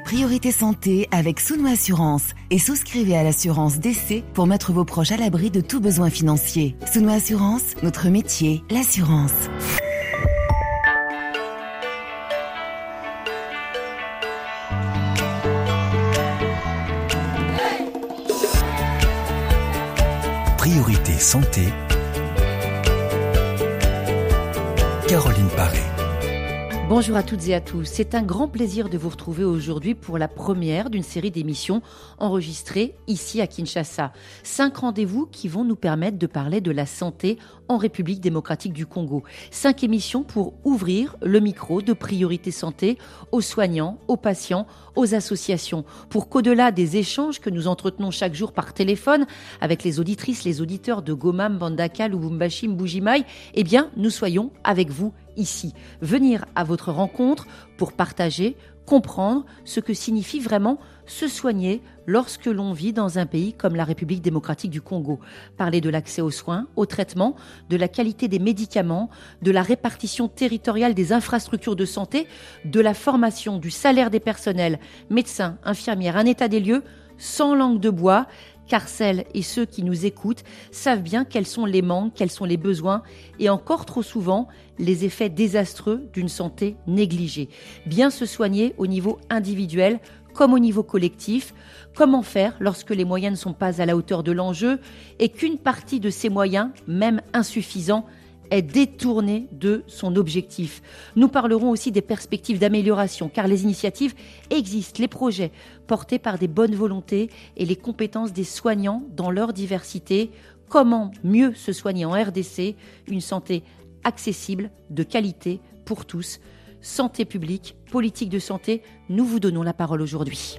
Priorité Santé avec Souno Assurance et souscrivez à l'assurance d'essai pour mettre vos proches à l'abri de tout besoin financier. Souno Assurance, notre métier, l'assurance. Priorité Santé. Caroline Paré. Bonjour à toutes et à tous. C'est un grand plaisir de vous retrouver aujourd'hui pour la première d'une série d'émissions enregistrées ici à Kinshasa. Cinq rendez-vous qui vont nous permettre de parler de la santé en République démocratique du Congo. Cinq émissions pour ouvrir le micro de priorité santé aux soignants, aux patients, aux associations, pour qu'au-delà des échanges que nous entretenons chaque jour par téléphone avec les auditrices, les auditeurs de Goma, Mbandaka, Lubumbashi, Mbujimai, eh bien, nous soyons avec vous ici. Venir à votre rencontre pour partager, comprendre ce que signifie vraiment se soigner lorsque l'on vit dans un pays comme la République démocratique du Congo. Parler de l'accès aux soins, aux traitements, de la qualité des médicaments, de la répartition territoriale des infrastructures de santé, de la formation, du salaire des personnels, médecins, infirmières, un état des lieux sans langue de bois, car celles et ceux qui nous écoutent savent bien quels sont les manques, quels sont les besoins et encore trop souvent les effets désastreux d'une santé négligée. Bien se soigner au niveau individuel comme au niveau collectif. Comment faire lorsque les moyens ne sont pas à la hauteur de l'enjeu et qu'une partie de ces moyens, même insuffisants, est détournée de son objectif. Nous parlerons aussi des perspectives d'amélioration, car les initiatives existent, les projets portés par des bonnes volontés et les compétences des soignants dans leur diversité. Comment mieux se soigner en RDC Une santé accessible, de qualité pour tous. Santé publique, politique de santé, nous vous donnons la parole aujourd'hui.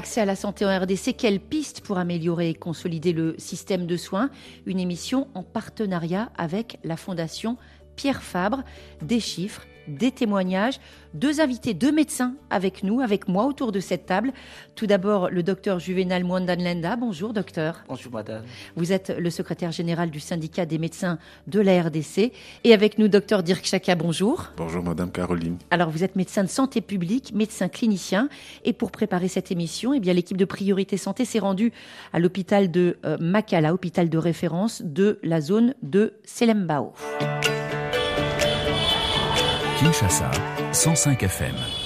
Accès à la santé en RDC, quelles pistes pour améliorer et consolider le système de soins? Une émission en partenariat avec la Fondation Pierre Fabre, des chiffres des témoignages, deux invités, deux médecins avec nous, avec moi autour de cette table. Tout d'abord, le docteur Juvenal Mwandanlenda. Bonjour, docteur. Bonjour, madame. Vous êtes le secrétaire général du syndicat des médecins de la RDC. Et avec nous, docteur Dirk Chaka. Bonjour. Bonjour, madame Caroline. Alors, vous êtes médecin de santé publique, médecin clinicien. Et pour préparer cette émission, eh bien, l'équipe de Priorité Santé s'est rendue à l'hôpital de euh, Makala, hôpital de référence de la zone de Selembao. Kinshasa, 105 FM.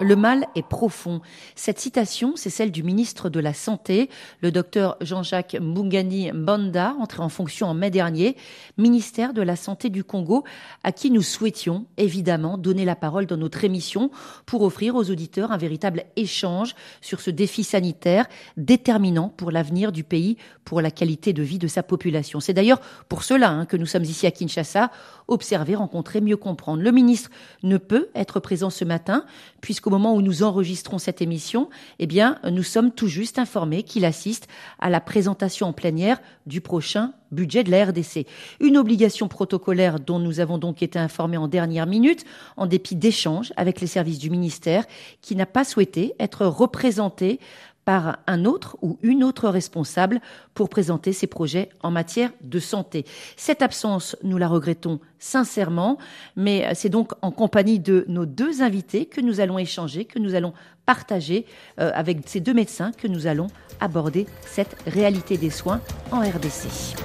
Le mal est profond. Cette citation, c'est celle du ministre de la Santé, le docteur Jean-Jacques Mbungani Mbanda, entré en fonction en mai dernier, ministère de la Santé du Congo, à qui nous souhaitions évidemment donner la parole dans notre émission pour offrir aux auditeurs un véritable échange sur ce défi sanitaire déterminant pour l'avenir du pays, pour la qualité de vie de sa population. C'est d'ailleurs pour cela hein, que nous sommes ici à Kinshasa, observer, rencontrer, mieux comprendre. Le ministre ne peut être présent ce matin puisque au moment où nous enregistrons cette émission, eh bien, nous sommes tout juste informés qu'il assiste à la présentation en plénière du prochain budget de la RDC. Une obligation protocolaire dont nous avons donc été informés en dernière minute, en dépit d'échanges avec les services du ministère, qui n'a pas souhaité être représenté par un autre ou une autre responsable pour présenter ses projets en matière de santé. Cette absence, nous la regrettons sincèrement, mais c'est donc en compagnie de nos deux invités que nous allons échanger, que nous allons partager euh, avec ces deux médecins, que nous allons aborder cette réalité des soins en RDC.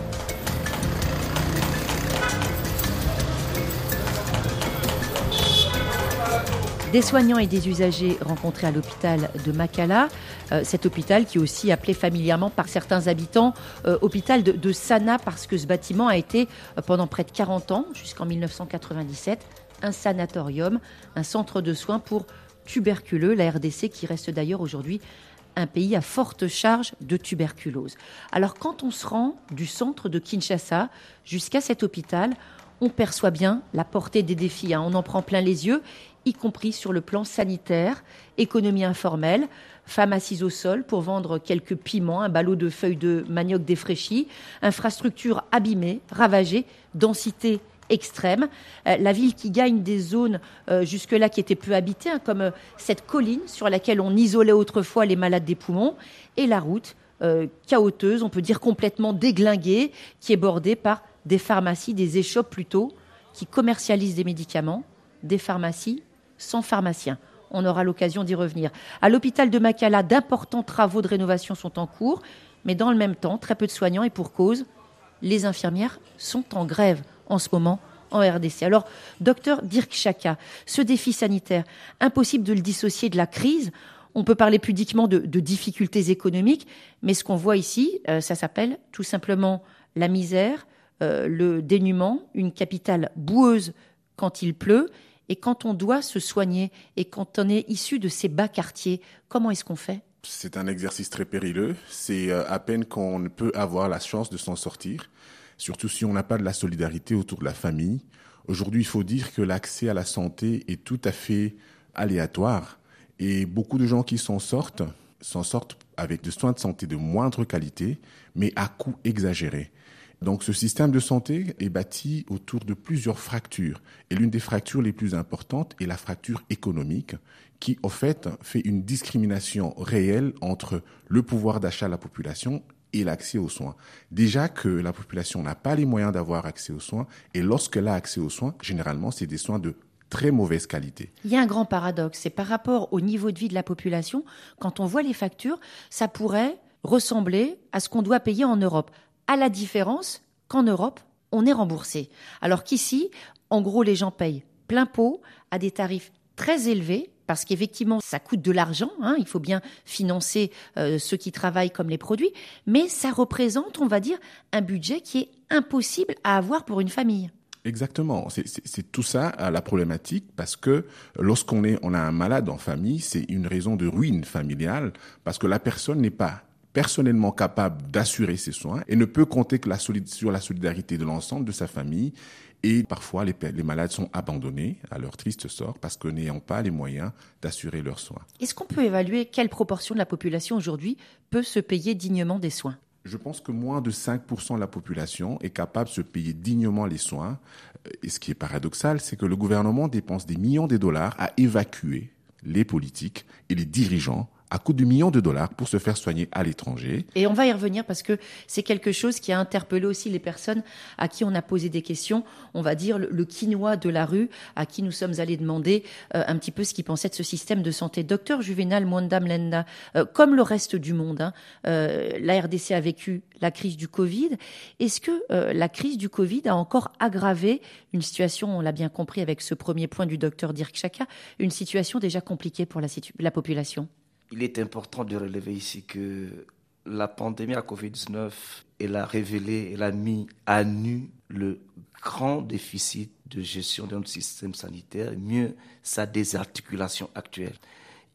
Des soignants et des usagers rencontrés à l'hôpital de Makala, cet hôpital qui est aussi appelé familièrement par certains habitants euh, hôpital de, de, Sana parce que ce bâtiment a été euh, pendant près de 40 ans, jusqu'en 1997, un sanatorium, un centre de soins pour tuberculeux, la RDC qui reste d'ailleurs aujourd'hui un pays à forte charge de tuberculose. Alors quand on se rend du centre de Kinshasa jusqu'à cet hôpital, on perçoit bien la portée des défis. Hein. On en prend plein les yeux y compris sur le plan sanitaire, économie informelle, femmes assises au sol pour vendre quelques piments, un ballot de feuilles de manioc défraîchies, infrastructures abîmées, ravagées, densité extrême, euh, la ville qui gagne des zones euh, jusque-là qui étaient peu habitées, hein, comme euh, cette colline sur laquelle on isolait autrefois les malades des poumons, et la route chaoteuse, on peut dire complètement déglinguée, qui est bordée par des pharmacies, des échoppes plutôt, qui commercialisent des médicaments, des pharmacies, sans pharmaciens. On aura l'occasion d'y revenir. À l'hôpital de Makala, d'importants travaux de rénovation sont en cours, mais dans le même temps, très peu de soignants et pour cause, les infirmières sont en grève en ce moment en RDC. Alors, docteur Dirk Chaka, ce défi sanitaire, impossible de le dissocier de la crise. On peut parler pudiquement de, difficultés économiques, mais ce qu'on voit ici, euh, ça s'appelle tout simplement la misère, euh, le dénuement, une capitale boueuse quand il pleut, et quand on doit se soigner, et quand on est issu de ces bas quartiers, comment est-ce qu'on fait? C'est un exercice très périlleux. C'est euh, à peine qu'on peut avoir la chance de s'en sortir, surtout si on n'a pas de la solidarité autour de la famille. Aujourd'hui, il faut dire que l'accès à la santé est tout à fait aléatoire et beaucoup de gens qui s'en sortent s'en sortent avec des soins de santé de moindre qualité, mais à coût exagéré. Donc ce système de santé est bâti autour de plusieurs fractures. Et l'une des fractures les plus importantes est la fracture économique, qui au fait fait une discrimination réelle entre le pouvoir d'achat de la population et l'accès aux soins. Déjà que la population n'a pas les moyens d'avoir accès aux soins, et lorsqu'elle a accès aux soins, généralement c'est des soins de très mauvaise qualité. Il y a un grand paradoxe, c'est par rapport au niveau de vie de la population, quand on voit les factures, ça pourrait ressembler à ce qu'on doit payer en Europe à la différence qu'en Europe, on est remboursé. Alors qu'ici, en gros, les gens payent plein pot à des tarifs très élevés parce qu'effectivement, ça coûte de l'argent, hein, il faut bien financer euh, ceux qui travaillent comme les produits, mais ça représente, on va dire, un budget qui est impossible à avoir pour une famille. Exactement, c'est tout ça la problématique parce que lorsqu'on est on a un malade en famille, c'est une raison de ruine familiale parce que la personne n'est pas personnellement capable d'assurer ses soins et ne peut compter que la sur la solidarité de l'ensemble de sa famille. Et parfois, les, les, malades sont abandonnés à leur triste sort parce que n'ayant pas les moyens d'assurer leurs soins. Est-ce qu'on peut évaluer quelle proportion de la population aujourd'hui peut se payer dignement des soins? Je pense que moins de 5% de la population est capable de se payer dignement les soins. Et ce qui est paradoxal, c'est que le gouvernement dépense des millions de dollars à évacuer les politiques et les dirigeants à coût de millions de dollars pour se faire soigner à l'étranger. Et on va y revenir parce que c'est quelque chose qui a interpellé aussi les personnes à qui on a posé des questions. On va dire le, quinoa de la rue, à qui nous sommes allés demander euh, un petit peu ce qu'ils pensaient de ce système de santé. Docteur Juvenal Mwanda Mlenda, euh, comme le reste du monde, hein, euh, la RDC a vécu la crise du Covid. Est-ce que la crise du Covid a encore aggravé une situation, on l'a bien compris avec ce premier point du docteur Dirk Chaka, une situation déjà compliquée pour la population? Il est important de relever ici que la pandémie à Covid-19, elle a révélé, elle a mis à nu le grand déficit de gestion de notre système sanitaire, mieux sa désarticulation actuelle.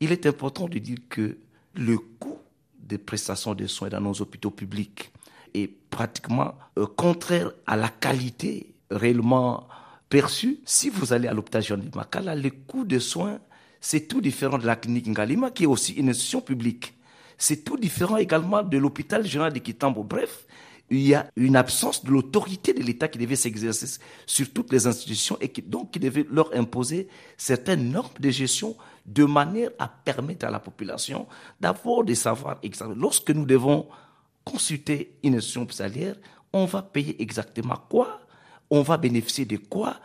Il est important de dire que le coût des prestations de soins dans nos hôpitaux publics est pratiquement euh, contraire à la qualité réellement perçue. Si vous allez à l'hôpital Jean de Makala, le coût de soins c'est tout différent de la clinique Ngalima, qui est aussi une institution publique. C'est tout différent également de l'hôpital général de Kitambo. Bref, il y a une absence de l'autorité de l'État qui devait s'exercer sur toutes les institutions et donc qui devait leur imposer certaines normes de gestion de manière à permettre à la population d'avoir des savoirs exacts. Lorsque nous devons consulter une institution hospitalière, on va payer exactement quoi, on va bénéficier de quoi?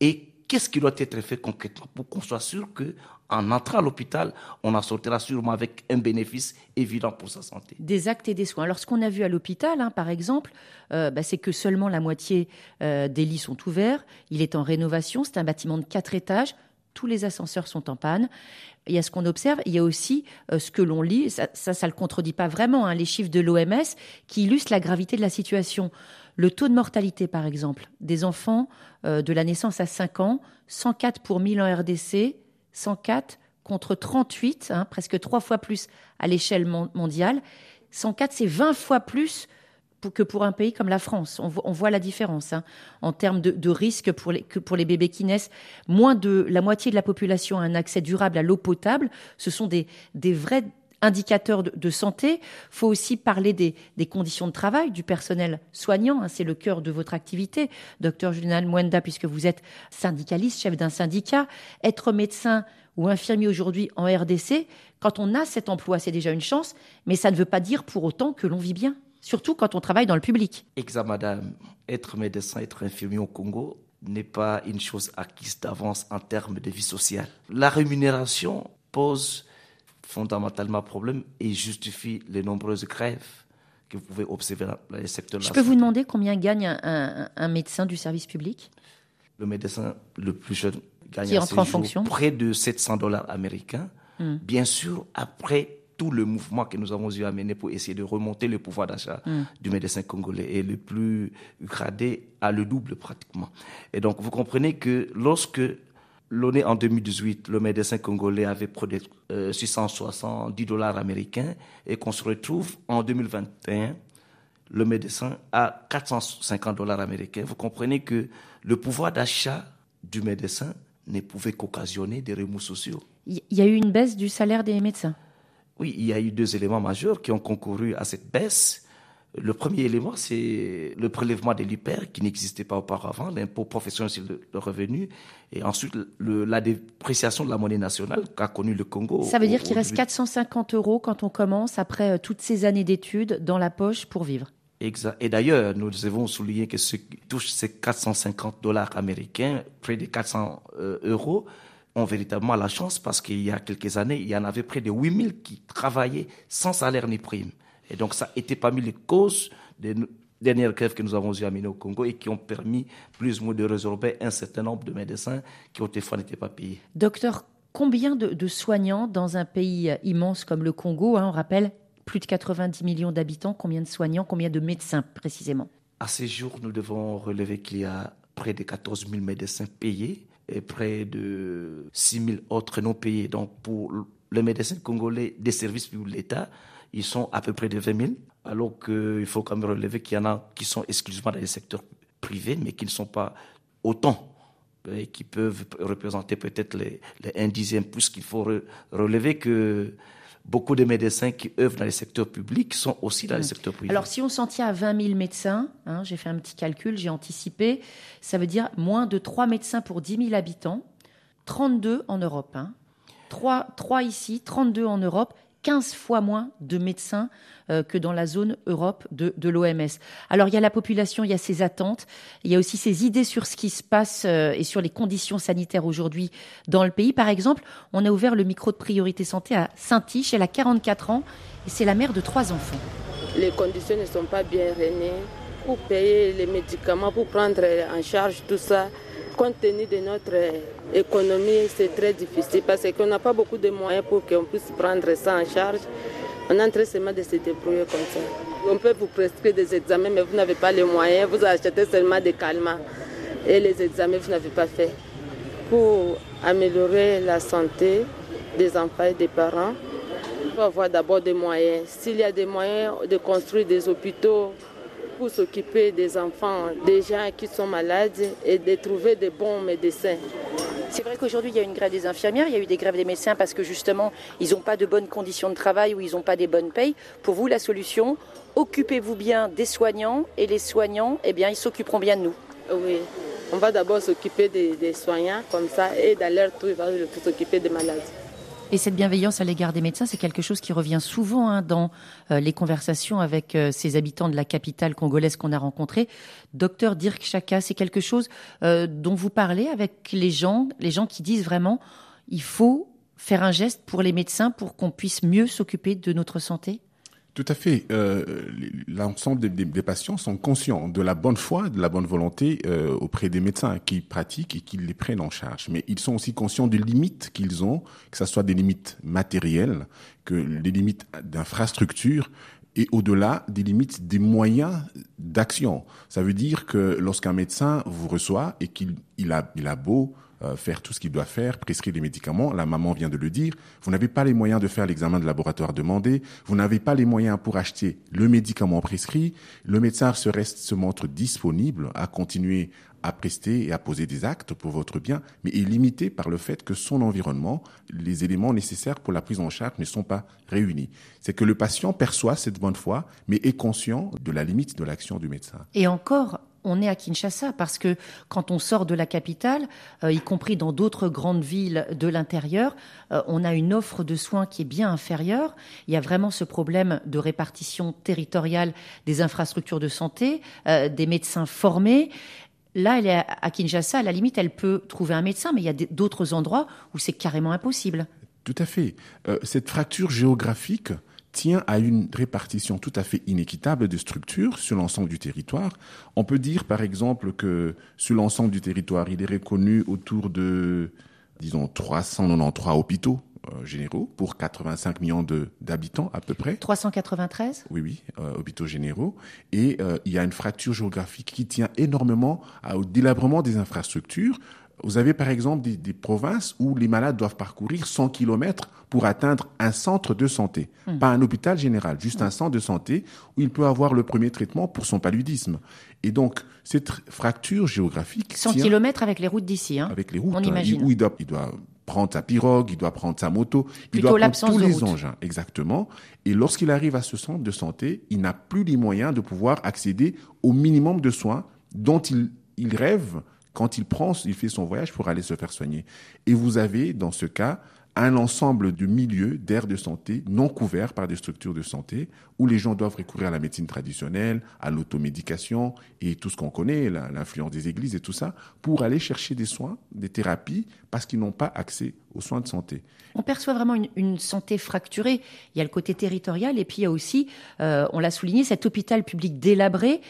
Et qu'est-ce qui doit être fait concrètement pour qu'on soit sûr que en entrant à l'hôpital, on en sortira sûrement avec un bénéfice évident pour sa santé? Des actes et des soins. Alors, ce qu'on a vu à l'hôpital, hein, par exemple, euh, bah, c'est que seulement la moitié euh, des lits sont ouverts. Il est en rénovation. C'est un bâtiment de quatre étages. Tous les ascenseurs sont en panne. Il y a ce qu'on observe. Il y a aussi euh, ce que l'on lit. Ça, ça, le contredit pas vraiment. Hein, les chiffres de l'OMS qui illustrent la gravité de la situation. Le taux de mortalité, par exemple, des enfants euh, de la naissance à 5 ans, 104 pour 1000 en RDC, 104 contre 38, hein, presque trois fois plus à l'échelle mondiale. 104, c'est 20 fois plus que pour un pays comme la France. On voit, la différence hein, en termes de, risque pour les, bébés qui naissent. Moins de la moitié de la population a un accès durable à l'eau potable. Ce sont des, des vrais indicateurs de, santé. faut aussi parler des, conditions de travail du personnel soignant. Hein, c'est le cœur de votre activité, docteur Julian Mwenda, puisque vous êtes syndicaliste, chef d'un syndicat. Être médecin ou infirmier aujourd'hui en RDC, quand on a cet emploi, c'est déjà une chance, mais ça ne veut pas dire pour autant que l'on vit bien, surtout quand on travaille dans le public. Exact, madame. Être médecin, être infirmier au Congo, n'est pas une chose acquise d'avance en termes de vie sociale. La rémunération pose fondamentalement problème et justifie les nombreuses grèves que vous pouvez observer dans les secteurs. Je peux vous demander combien gagne un, médecin du service public? Le médecin le plus jeune gagne Qui entre en fonction près de 700 dollars américains. Hmm. Bien sûr, après tout le mouvement que nous avons eu à mener pour essayer de remonter le pouvoir d'achat hmm. du médecin congolais et le plus gradé à le double pratiquement. Et donc, vous comprenez que lorsque l'année en 2018, le médecin congolais avait produit 670 dollars américains et qu'on se retrouve en 2021, le médecin à 450 dollars américains. Vous comprenez que le pouvoir d'achat du médecin ne pouvait qu'occasionner des remous sociaux. Il y a eu une baisse du salaire des médecins? Oui, il y a eu deux éléments majeurs qui ont concouru à cette baisse. Le premier élément, c'est le prélèvement de l'hyper qui n'existait pas auparavant, l'impôt professionnel sur le, revenu, et ensuite la dépréciation de la monnaie nationale qu'a connue le Congo. Ça veut dire qu'il reste 450 euros quand on commence, après euh, toutes ces années d'études, dans la poche pour vivre. Exact. Et d'ailleurs, nous devons souligner que ceux qui touchent ces 450 dollars américains, près de 400 euh, euros, ont véritablement la chance parce qu'il y a quelques années, il y en avait près de 8000 qui travaillaient sans salaire ni prime. Et donc, ça était parmi les causes des dernières grèves que nous avons eues à Mino au Congo et qui ont permis plus ou moins de résorber un certain nombre de médecins qui autrefois n'étaient pas payés. Docteur, combien de, soignants dans un pays immense comme le Congo hein, On rappelle plus de 90 millions d'habitants. Combien de soignants, combien de médecins précisément? À ces jours, nous devons relever qu'il y a près de 14 000 médecins payés et près de 6 000 autres non payés. Donc, pour les médecins congolais des services publics de l'État, ils sont à peu près de 20 000, alors qu'il faut quand même relever qu'il y en a qui sont exclusivement dans les secteurs privés, mais qui ne sont pas autant et qui peuvent représenter peut-être les, les, un dixième, puisqu'il faut relever que beaucoup de médecins qui œuvrent dans les secteurs publics sont aussi dans les mmh. secteurs privés. Alors, si on s'en tient à 20 000 médecins, hein, j'ai fait un petit calcul, j'ai anticipé, ça veut dire moins de 3 médecins pour 10 000 habitants, 32 en Europe. Hein. 3, 3 ici, 32 en Europe 15 fois moins de médecins euh, que dans la zone Europe de, l'OMS. Alors il y a la population, il y a ses attentes, il y a aussi ses idées sur ce qui se passe euh, et sur les conditions sanitaires aujourd'hui dans le pays. Par exemple, on a ouvert le micro de priorité santé à Saint-Tiche, elle a 44 ans et c'est la mère de trois enfants. Les conditions ne sont pas bien réunies pour payer les médicaments, pour prendre en charge tout ça compte tenu de notre économie, c'est très difficile parce qu'on n'a pas beaucoup de moyens pour qu'on puisse prendre ça en charge. On est en train seulement de se débrouiller comme ça. On peut vous prescrire des examens, mais vous n'avez pas les moyens. Vous achetez seulement des calmants. Et les examens, vous n'avez pas fait. Pour améliorer la santé des enfants et des parents, il faut avoir d'abord des moyens. S'il y a des moyens de construire des hôpitaux, pour s'occuper des enfants, des gens qui sont malades et de trouver des bons médecins. C'est vrai qu'aujourd'hui, il y a une grève des infirmières, il y a eu des grèves des médecins parce que justement, ils n'ont pas de bonnes conditions de travail ou ils n'ont pas des bonnes payes. Pour vous, la solution, occupez-vous bien des soignants et les soignants, eh bien, ils s'occuperont bien de nous. Oui, on va d'abord s'occuper des, des, soignants comme ça et tour, ils vont s'occuper des malades. Et cette bienveillance à l'égard des médecins, c'est quelque chose qui revient souvent hein, dans euh, les conversations avec euh, ces habitants de la capitale congolaise qu'on a rencontrés. Docteur Dirk Chaka, c'est quelque chose euh, dont vous parlez avec les gens, les gens qui disent vraiment, il faut faire un geste pour les médecins pour qu'on puisse mieux s'occuper de notre santé? Tout à fait. Euh, L'ensemble des, des, patients sont conscients de la bonne foi, de la bonne volonté euh, auprès des médecins qui pratiquent et qui les prennent en charge. Mais ils sont aussi conscients des limites qu'ils ont, que ce soit des limites matérielles, que les limites d'infrastructure, et au-delà des limites des moyens d'action. Ça veut dire que lorsqu'un médecin vous reçoit et qu'il il a, il a beau euh, faire tout ce qu'il doit faire, prescrire des médicaments. La maman vient de le dire. Vous n'avez pas les moyens de faire l'examen de laboratoire demandé. Vous n'avez pas les moyens pour acheter le médicament prescrit. Le médecin se reste, se montre disponible à continuer à prester et à poser des actes pour votre bien, mais est limité par le fait que son environnement, les éléments nécessaires pour la prise en charge ne sont pas réunis. C'est que le patient perçoit cette bonne foi, mais est conscient de la limite de l'action du médecin. Et encore, on est à Kinshasa parce que quand on sort de la capitale, euh, y compris dans d'autres grandes villes de l'intérieur, euh, on a une offre de soins qui est bien inférieure. Il y a vraiment ce problème de répartition territoriale des infrastructures de santé, euh, des médecins formés. Là, elle est à Kinshasa, à la limite, elle peut trouver un médecin, mais il y a d'autres endroits où c'est carrément impossible. Tout à fait. Cette fracture géographique tient à une répartition tout à fait inéquitable de structures sur l'ensemble du territoire. On peut dire, par exemple, que sur l'ensemble du territoire, il est reconnu autour de, disons, 393 hôpitaux euh, généraux pour 85 millions d'habitants à peu près. 393 Oui, oui, euh, hôpitaux généraux. Et euh, il y a une fracture géographique qui tient énormément au délabrement des infrastructures. Vous avez par exemple des, des, provinces où les malades doivent parcourir 100 km pour atteindre un centre de santé, hmm. pas un hôpital général, juste un centre de santé où il peut avoir le premier traitement pour son paludisme. Et donc, cette fracture géographique... 100 km avec les routes d'ici, hein Avec les routes, on imagine. Où il doit, il doit prendre sa pirogue, il doit prendre sa moto, il doit prendre tous les engins, exactement. Et lorsqu'il arrive à ce centre de santé, il n'a plus les moyens de pouvoir accéder au minimum de soins dont il, il rêve quand il prend, il fait son voyage pour aller se faire soigner. Et vous avez, dans ce cas, un ensemble de milieux, d'aires de santé non couverts par des structures de santé où les gens doivent recourir à la médecine traditionnelle, à l'automédication et tout ce qu'on connaît, l'influence des églises et tout ça, pour aller chercher des soins, des thérapies, parce qu'ils n'ont pas accès aux soins de santé. On perçoit vraiment une, santé fracturée. Il y a le côté territorial et puis il y a aussi, euh, on l'a souligné, cet hôpital public délabré.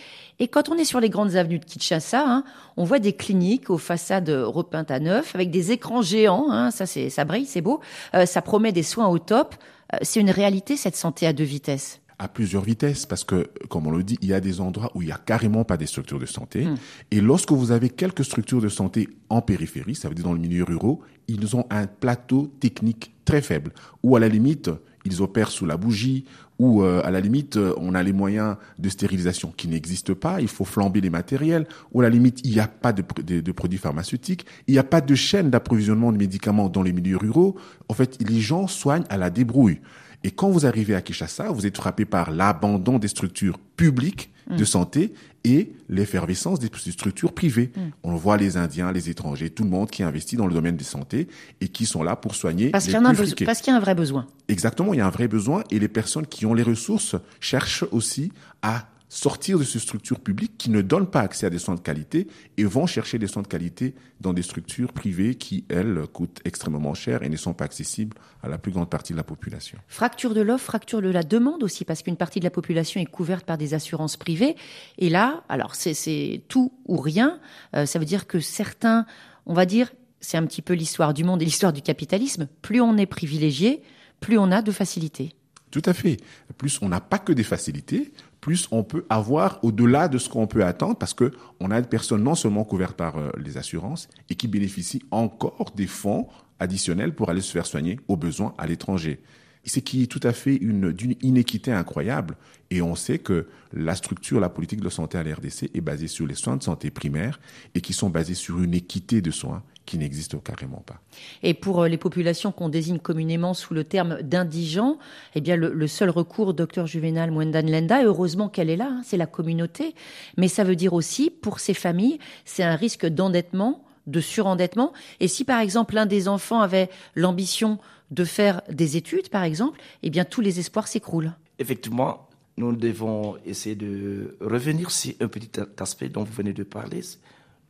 Et quand on est sur les grandes avenues de Kinshasa, hein, on voit des cliniques aux façades repeintes à neuf avec des écrans géants. Hein, ça, c'est, ça brille, c'est beau. Euh, ça promet des soins au top. Euh, c'est une réalité cette santé à deux vitesses à plusieurs vitesses parce que, comme on le dit, il y a des endroits où il y a carrément pas des structures de santé. Hmm. Et lorsque vous avez quelques structures de santé en périphérie, ça veut dire dans le milieu rural, ils ont un plateau technique très faible ou à la limite, ils opèrent sous la bougie ou euh, à la limite, on a les moyens de stérilisation qui n'existent pas, il faut flamber les matériels, ou à la limite, il n'y a pas de, produits pharmaceutiques, il n'y a pas de chaîne d'approvisionnement de médicaments dans les milieux ruraux. En fait, les gens soignent à la débrouille. Et quand vous arrivez à Kinshasa, vous êtes frappé par l'abandon des structures publiques de mm. santé et l'effervescence des structures privées. Mm. On voit les Indiens, les étrangers, tout le monde qui investit dans le domaine de santé et qui sont là pour soigner parce les qu'il parce qu'il y a un vrai besoin. Exactement, il y a un vrai besoin et les personnes qui ont les ressources cherchent aussi à sortir de ces structures publiques qui ne donnent pas accès à des soins de qualité et vont chercher des soins de qualité dans des structures privées qui, elles, coûtent extrêmement cher et ne sont pas accessibles à la plus grande partie de la population. Fracture de l'offre, fracture de la demande aussi, parce qu'une partie de la population est couverte par des assurances privées. Et là, alors c'est tout ou rien. Euh, ça veut dire que certains, on va dire, c'est un petit peu l'histoire du monde et l'histoire du capitalisme. Plus on est privilégié, plus on a de facilités. Tout à fait. Plus on n'a pas que des facilités, plus on peut avoir au-delà de ce qu'on peut attendre parce que on a des personnes non seulement couvertes par euh, les assurances et qui bénéficient encore des fonds additionnels pour aller se faire soigner aux besoins à l'étranger. C'est qui est tout à fait une d'une inéquité incroyable et on sait que la structure, la politique de santé à l'RDC est basée sur les soins de santé primaires et qui sont basés sur une équité de soins qui n'existe carrément pas. Et pour euh, les populations qu'on désigne communément sous le terme d'indigents, eh bien le, seul recours, docteur Juvenal Mwendan Lenda, heureusement qu'elle est là, hein, c'est la communauté, mais ça veut dire aussi pour ces familles, c'est un risque d'endettement, de surendettement. Et si par exemple l'un des enfants avait l'ambition de faire des études, par exemple, eh bien tous les espoirs s'écroulent. Effectivement, nous devons essayer de revenir sur un petit aspect dont vous venez de parler,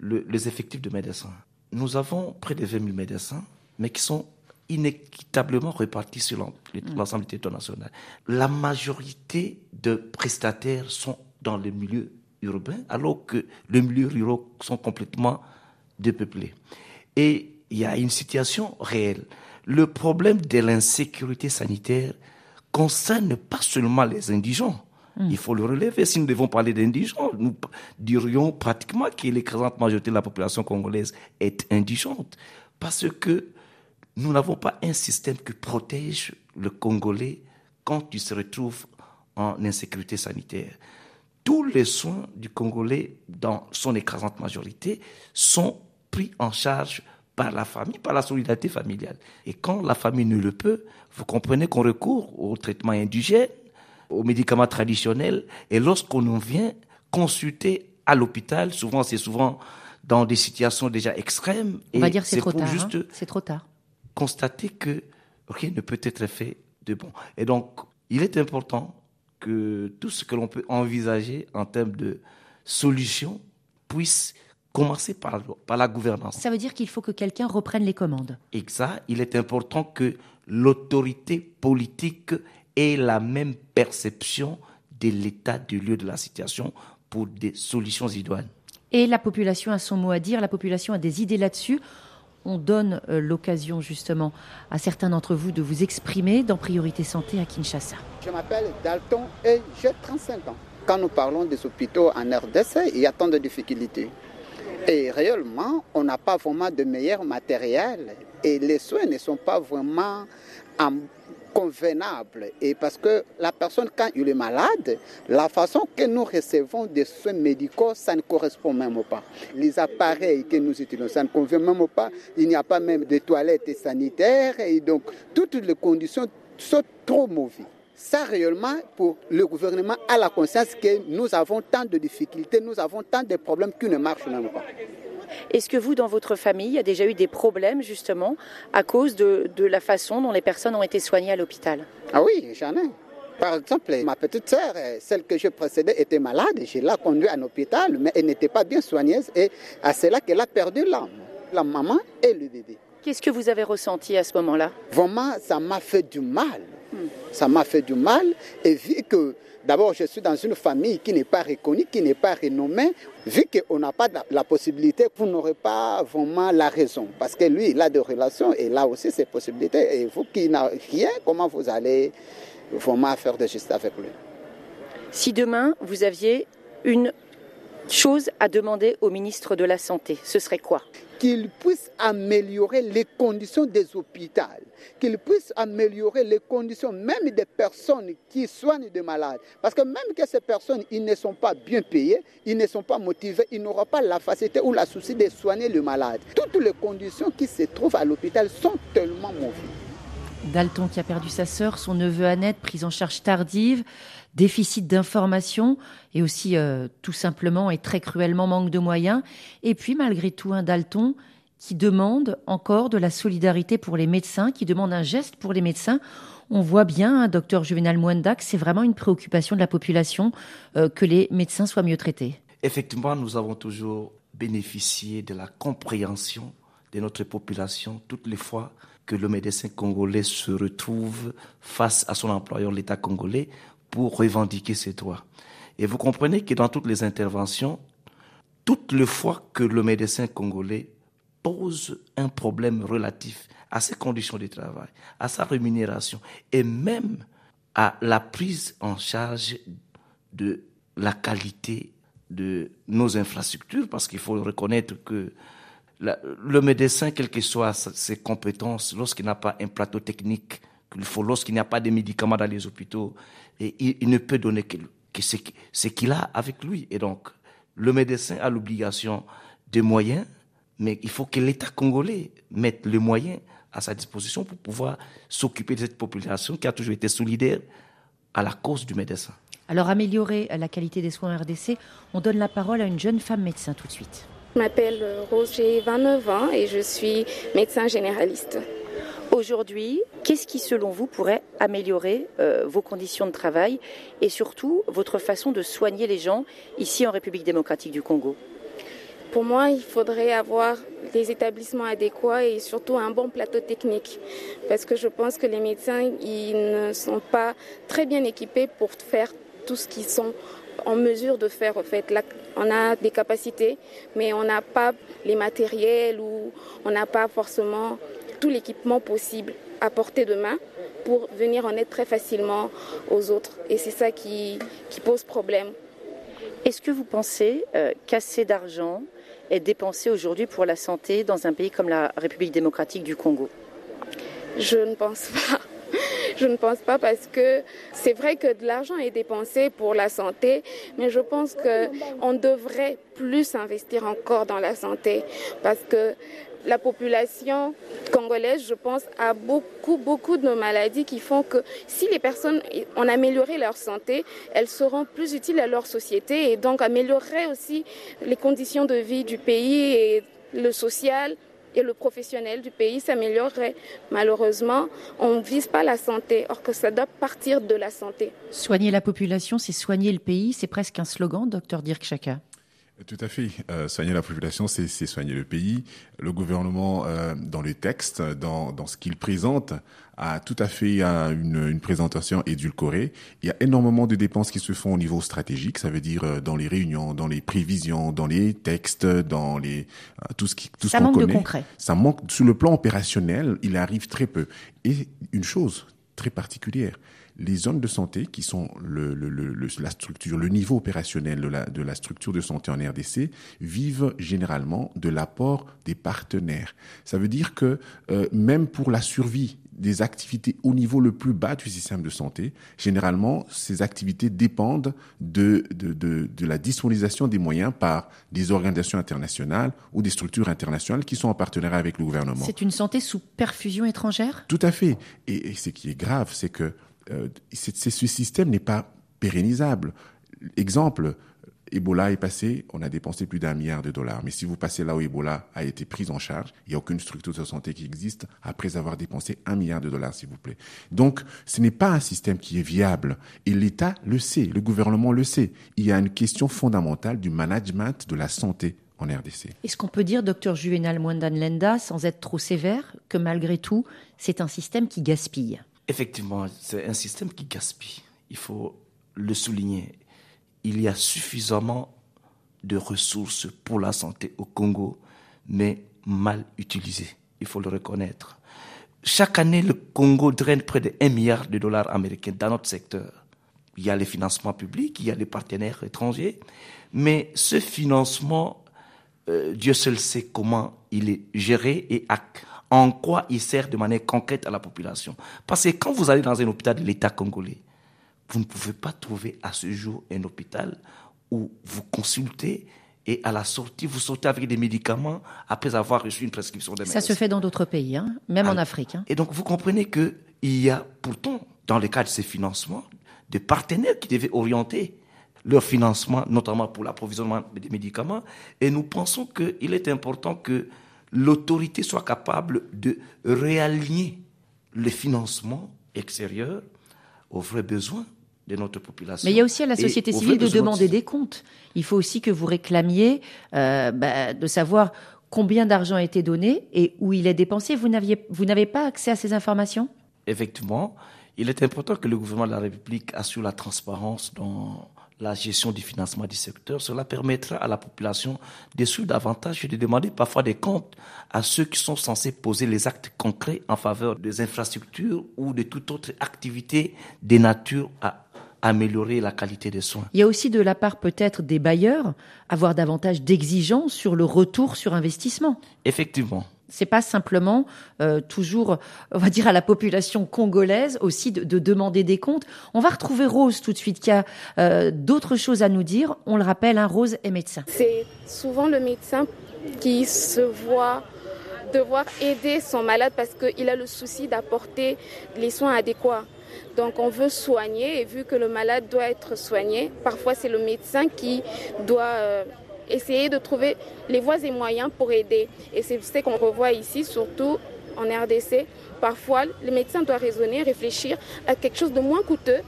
les effectifs de médecins nous avons près de 20 000 médecins, mais qui sont inéquitablement répartis sur mm. l'ensemble du territoire national. La majorité de prestataires sont dans les milieux urbains, alors que les milieux ruraux sont complètement dépeuplés. Et il y a une situation réelle. Le problème de l'insécurité sanitaire concerne pas seulement les indigents, il faut le relever. Si nous devons parler d'indigents, nous dirions pratiquement que l'écrasante majorité de la population congolaise est indigente. Parce que nous n'avons pas un système qui protège le Congolais quand il se retrouve en insécurité sanitaire. Tous les soins du Congolais, dans son écrasante majorité, sont pris en charge par la famille, par la solidarité familiale. Et quand la famille ne le peut, vous comprenez qu'on recourt au traitement indigène, aux médicaments traditionnels. Et lorsqu'on vient consulter à l'hôpital, souvent c'est souvent dans des situations déjà extrêmes. On va dire c'est trop tard. Hein. C'est trop tard. Constater que rien ne peut être fait de bon. Et donc, il est important que tout ce que l'on peut envisager en termes de solutions puisse commencer par, par la gouvernance. Ça veut dire qu'il faut que quelqu'un reprenne les commandes. Exact. Il est important que l'autorité politique ait la même perception de l'état du lieu de la situation pour des solutions idoines. Et la population a son mot à dire, la population a des idées là-dessus. On donne euh, l'occasion justement à certains d'entre vous de vous exprimer dans Priorité Santé à Kinshasa. Je m'appelle Dalton et j'ai 35 ans. Quand nous parlons des hôpitaux en RDC, il y a tant de difficultés. Et réellement, on n'a pas vraiment de meilleur matériel et les soins ne sont pas vraiment convenables. Et parce que la personne, quand il est malade, la façon que nous recevons des soins médicaux, ça ne correspond même pas. Les appareils que nous utilisons, ça ne convient même pas. Il n'y a pas même de toilettes sanitaires et donc toutes les conditions sont trop mauvaises. Ça, réellement, pour le gouvernement, a la conscience que nous avons tant de difficultés, nous avons tant de problèmes qui ne marchent même pas. Est-ce que vous, dans votre famille, il y a déjà eu des problèmes justement à cause de, de la façon dont les personnes ont été soignées à l'hôpital? Ah oui, j'en ai. Par exemple, ma petite sœur, celle que je précédais, était malade. Je l'ai conduite à l'hôpital, mais elle n'était pas bien soignée et c'est là qu'elle a perdu l'âme, la maman et le bébé. Qu'est-ce que vous avez ressenti à ce moment-là? Vraiment, ça m'a fait du mal. Ça m'a fait du mal et vu que d'abord je suis dans une famille qui n'est pas reconnue, qui n'est pas renommée, vu qu'on n'a pas la possibilité, vous n'aurez pas vraiment la raison. Parce que lui, il a des relations et là aussi ses possibilités. Et vous qui n'avez rien, comment vous allez vraiment faire de justice avec lui? Si demain vous aviez une chose à demander au ministre de la Santé, ce serait quoi? Qu'il puisse améliorer les conditions des hôpitaux, qu'il puisse améliorer les conditions même des personnes qui soignent des malades. Parce que même que ces personnes, ils ne sont pas bien payées, ils ne sont pas motivés, ils n'auront pas la facilité ou la souci de soigner le malade. Toutes les conditions qui se trouvent à l'hôpital sont tellement mauvaises. Dalton qui a perdu sa sœur, son neveu Annette, prise en charge tardive déficit d'information et aussi euh, tout simplement et très cruellement manque de moyens. Et puis malgré tout un Dalton qui demande encore de la solidarité pour les médecins, qui demande un geste pour les médecins. On voit bien, hein, docteur Juvenal Mwenda, que c'est vraiment une préoccupation de la population euh, que les médecins soient mieux traités. Effectivement, nous avons toujours bénéficié de la compréhension de notre population toutes les fois que le médecin congolais se retrouve face à son employeur, l'État congolais, pour revendiquer ses droits. Et vous comprenez que dans toutes les interventions, toutes les fois que le médecin congolais pose un problème relatif à ses conditions de travail, à sa rémunération et même à la prise en charge de la qualité de nos infrastructures, parce qu'il faut reconnaître que le médecin, quelles que soient ses compétences, lorsqu'il n'a pas un plateau technique lorsqu'il n'y a pas de médicaments dans les hôpitaux, et il, ne peut donner que, ce qu'il a avec lui. Et donc, le médecin a l'obligation de moyens, mais il faut que l'État congolais mette les moyens à sa disposition pour pouvoir s'occuper de cette population qui a toujours été solidaire à la cause du médecin. Alors, améliorer la qualité des soins RDC, on donne la parole à une jeune femme médecin tout de suite. Je m'appelle Rose, j'ai 29 ans et je suis médecin généraliste. Aujourd'hui, qu'est-ce qui, selon vous, pourrait améliorer euh, vos conditions de travail et surtout votre façon de soigner les gens ici en République démocratique du Congo? Pour moi, il faudrait avoir des établissements adéquats et surtout un bon plateau technique. Parce que je pense que les médecins, ils ne sont pas très bien équipés pour faire tout ce qu'ils sont en mesure de faire. En fait, on a des capacités, mais on n'a pas les matériels ou on n'a pas forcément tout l'équipement possible à portée de main pour venir en aide très facilement aux autres. Et c'est ça qui, pose problème. Est-ce que vous pensez euh, qu'assez d'argent est dépensé aujourd'hui pour la santé dans un pays comme la République démocratique du Congo? Je ne pense pas. Je ne pense CPU parce que c'est vrai que de l'argent est dépensé pour la santé, mais je pense qu'on devrait plus investir encore dans la santé parce que la population congolaise, je pense, a beaucoup, beaucoup de maladies qui font que si les personnes ont amélioré leur santé, elles seront plus utiles à leur société et donc amélioreraient aussi les conditions de vie du pays et le social et le professionnel du pays s'améliorerait. Malheureusement, on ne vise pas la santé, or que ça doit partir de la santé. Soigner la population, c'est soigner le pays, c'est presque un slogan, docteur Dirk Chaka. Tout à fait. Euh, soigner la population, c'est soigner le pays. Le gouvernement, euh, dans les textes, dans, dans ce qu'il présente, a tout à fait une, une, présentation édulcorée. Il y a énormément de dépenses qui se font au niveau stratégique, ça veut dire euh, dans les réunions, dans les prévisions, dans les textes, dans les euh, tout ce qui tout ça ce manque connaît. de concret. Ça manque sur le plan opérationnel, il arrive très peu. Et une chose très particulière, les zones de santé qui sont le, le, le, la structure, le niveau opérationnel de la, de la structure de santé en RDC vivent généralement de l'apport des partenaires. Ça veut dire que euh, même pour la survie des activités au niveau le plus bas du système de santé, généralement, ces activités dépendent de, de, de, de la disponibilisation des moyens par des organisations internationales ou des structures internationales qui sont en partenariat avec le gouvernement. C'est une santé sous perfusion étrangère? Tout à fait. Et, et ce qui est grave, c'est que euh, ce système n'est pas pérennisable. Exemple, Ebola est passé, on a dépensé plus d'un milliard de dollars. Mais si vous passez là où Ebola a été pris en charge, il n'y a aucune structure de santé qui existe après avoir dépensé un milliard de dollars, s'il vous plaît. Donc, ce n'est pas un système qui est viable. Et l'État le sait, le gouvernement le sait. Il y a une question fondamentale du management de la santé en RDC. Est-ce qu'on peut dire, docteur Juvenal Mwandanlenda, sans être trop sévère, que malgré tout, c'est un système qui gaspille? Effectivement, c'est un système qui gaspille. Il faut le souligner il y a suffisamment de ressources pour la santé au Congo, mais mal utilisées, il faut le reconnaître. Chaque année, le Congo draine près de 1 milliard de dollars américains dans notre secteur. Il y a les financements publics, il y a les partenaires étrangers, mais ce financement, euh, Dieu seul sait comment il est géré et à, en quoi il sert de manière concrète à la population? Parce que quand vous allez dans un hôpital de l'État congolais, vous ne pouvez pas trouver à ce jour un hôpital où vous consultez et à la sortie, vous sortez avec des médicaments après avoir reçu une prescription de Ça se fait dans d'autres pays, hein, même en Afrique. Hein. Et donc, vous comprenez qu'il y a pourtant, dans le cadre de ces financements, des partenaires qui devaient orienter leur financement, notamment pour l'approvisionnement des médicaments. Et nous pensons qu'il est important que l'autorité soit capable de réaligner les financements extérieurs aux vrais besoins de notre population. Mais il y a aussi à la société civile de demander des comptes. Il faut aussi que vous réclamiez euh, bah, de savoir combien d'argent a été donné et où il est dépensé. Vous n'avez pas accès à ces informations? Effectivement, il est important que le gouvernement de la République assure la transparence dans la gestion du financement du secteur. Cela permettra à la population de suivre davantage et de demander parfois des comptes à ceux qui sont censés poser les actes concrets en faveur des infrastructures ou de toute autre activité de nature à améliorer la qualité des soins. Il y a aussi de la part peut-être des bailleurs avoir davantage d'exigences sur le retour sur investissement. Effectivement. C'est pas simplement euh, toujours, on va dire, à la population congolaise aussi de, de, demander des comptes. On va retrouver Rose tout de suite, qui a euh, d'autres choses à nous dire. On le rappelle, hein, Rose est médecin. C'est souvent le médecin qui se voit devoir aider son malade parce qu'il a le souci d'apporter les soins adéquats. Donc on veut soigner et vu que le malade doit être soigné, parfois c'est le médecin qui doit euh, essayer de trouver les voies et moyens pour aider. Et c'est ce qu'on revoit ici, surtout en RDC. Parfois, le médecin doit raisonner, réfléchir à quelque chose de moins coûteux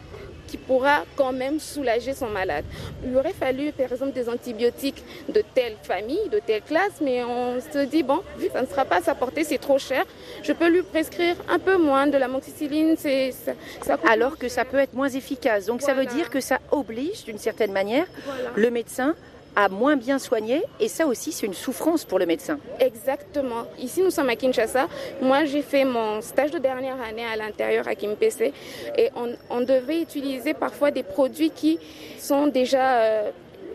qui pourra quand même soulager son malade. Il aurait fallu, par exemple, des antibiotiques de telle famille, de telle classe, mais on se dit, bon, vu que ça ne sera pas à sa portée, c'est trop cher, je peux lui prescrire un peu moins de la moxicilline. C'est, ça, ça Alors que ça peut être moins efficace. Donc voilà. ça veut dire que ça oblige, d'une certaine manière, voilà. le médecin à moins bien soigner et ça aussi c'est une souffrance pour le médecin. Exactement. Ici nous sommes à Kinshasa. Moi j'ai fait mon stage de dernière année à l'intérieur à Kimpese et on, devait utiliser parfois des produits qui sont déjà euh,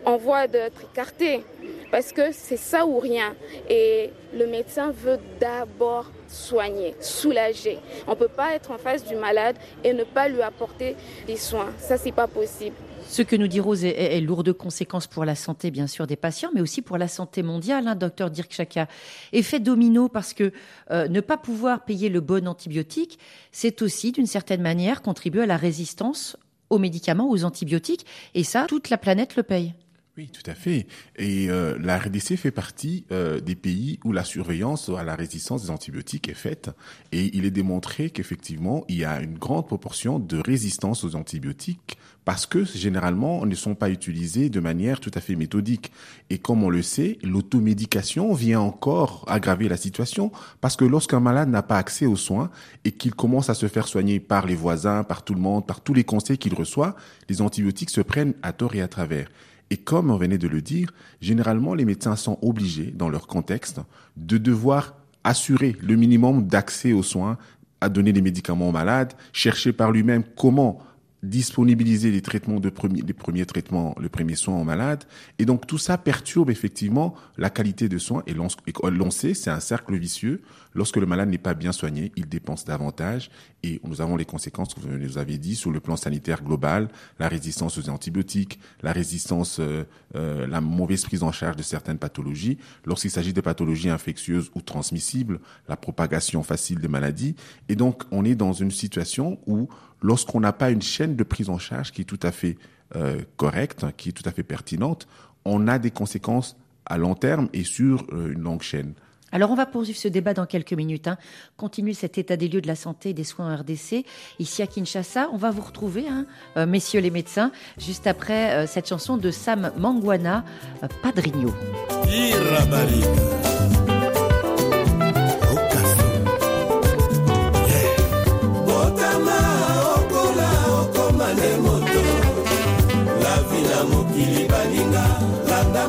en voie d'être écartés parce que c'est ça ou rien et le médecin veut d'abord soigner, soulager. On ne peut pas être en face du malade et ne pas lui apporter des soins. Ça c'est pas possible. Ce que nous dit Rose est, est, lourd de conséquences pour la santé, bien sûr, des patients, mais aussi pour la santé mondiale, hein, docteur Dirk Chaka. Effet domino, parce que euh, ne pas pouvoir payer le bon antibiotique, c'est aussi, d'une certaine manière, contribuer à la résistance aux médicaments, aux antibiotiques, et ça, toute la planète le paye. Oui, tout à fait. Et euh, la RDC fait partie euh, des pays où la surveillance à la résistance des antibiotiques est faite. Et il est démontré qu'effectivement, il y a une grande proportion de résistance aux antibiotiques parce que généralement, ne sont pas utilisés de manière tout à fait méthodique. Et comme on le sait, l'automédication vient encore aggraver la situation parce que lorsqu'un malade n'a pas accès aux soins et qu'il commence à se faire soigner par les voisins, par tout le monde, par tous les conseils qu'il reçoit, les antibiotiques se prennent à tort et à travers. Et comme on venait de le dire, généralement, les médecins sont obligés, dans leur contexte, de devoir assurer le minimum d'accès aux soins, à donner des médicaments aux malades, chercher par lui-même comment disponibiliser les traitements de premier, les premiers traitements, le premier soin aux malades. Et donc tout ça perturbe effectivement la qualité de soins. Et l'on sait, c'est un cercle vicieux. Lorsque le malade n'est pas bien soigné, il dépense davantage. Et nous avons les conséquences que vous nous avez dit sur le plan sanitaire global, la résistance aux antibiotiques, la résistance, euh, euh, la mauvaise prise en charge de certaines pathologies. Lorsqu'il s'agit de pathologies infectieuses ou transmissibles, la propagation facile des maladies. Et donc on est dans une situation où lorsqu'on n'a pas une chaîne de prise en charge qui est tout à fait euh, correcte, qui est tout à fait pertinente, on a des conséquences à long terme et sur euh, une longue chaîne. Alors on va poursuivre ce débat dans quelques minutes. Hein. Continue cet état des lieux de la santé et des soins en RDC. Ici à Kinshasa, on va vous retrouver, hein, euh, messieurs les médecins, juste après cette chanson de Sam Mangwana,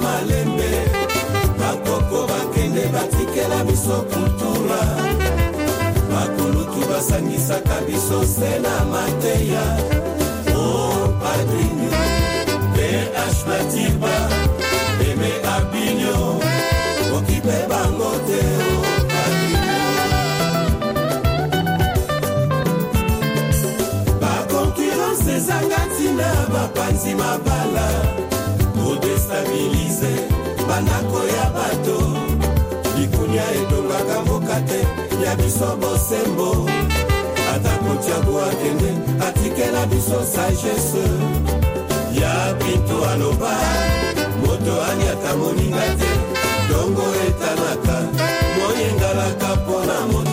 Padrino. batikela biso kultura. Bakulutu basangisaka biso se na mateya o padrino ph matiba eme abinyo okipe bango te o padrino bakonkurence ezanga ntina bapanzi mabala kodestabilize bandako ya bato. Likunia etongaka mboka te ya biso bosembo. Ata kotiago akende atikela biso sagesse. Ya bintu aloba moto aliaka moninga te. Dongo etanaka moyengalaka mpona moto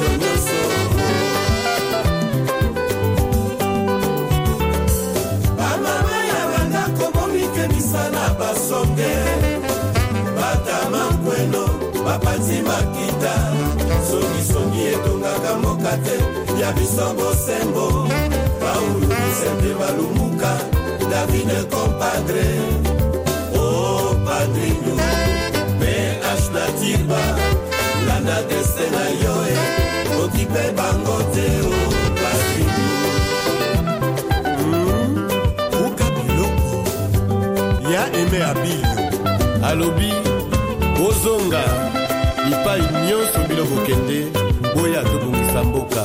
na basonge batama nkweno bapanzi makita songisongi etongaka mboka te ya biso bosembo paulu bisende balumuka davide compadre. O padrino ph na tirba landa deste na yo e okipe bango te o padrino eme abilo alobi bozonga bipai nyonso bino bokende boya tobongisa mboka